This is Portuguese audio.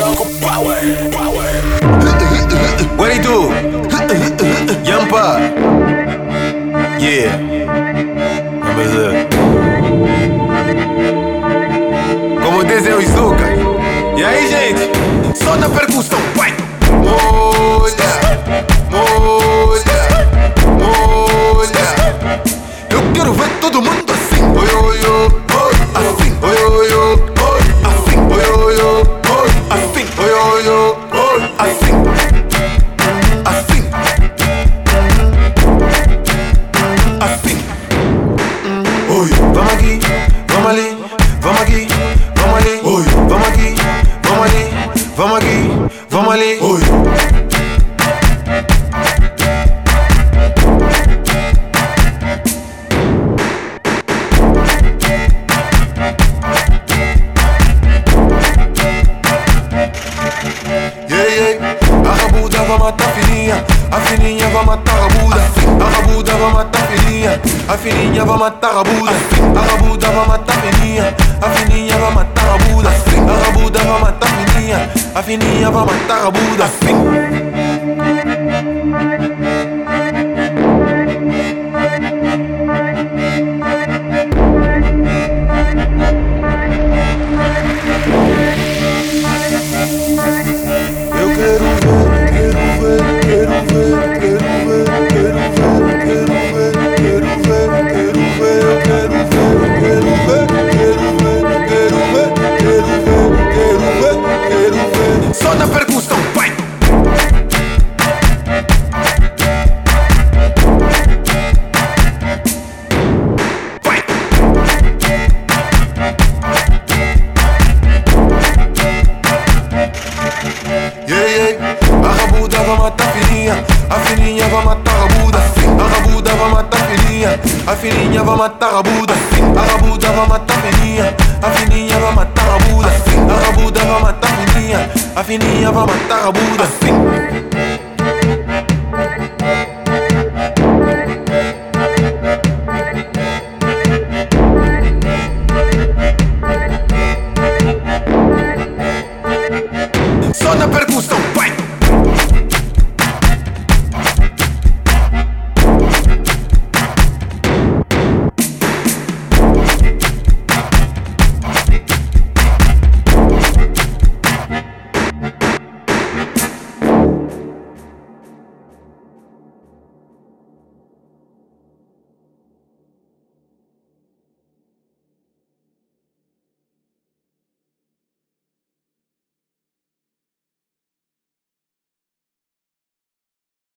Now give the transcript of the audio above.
Django Power. Power. What he do? Yampa. Yeah. Como dizem os Zucas. E aí, gente? Solta a percussão. pai. Yeah, yeah. A rabuda vai matar a fininha, a fininha vai matar a rabuda. A rabuda vai matar a fininha, a fininha vai matar a rabuda. A rabuda vai matar a fininha, a fininha vai matar a rabuda. A rabuda vai matar a fininha, a fininha vai matar a rabuda. vai matar a filhinha, a filhinha vai matar a buda, a rabuda vai matar a filhinha, a filhinha vai matar a buda, a rabuda vai matar a filhinha, a filhinha vai matar a buda, a rabuda vai matar a filhinha, a filhinha vai matar a rabuda. Só na percussão.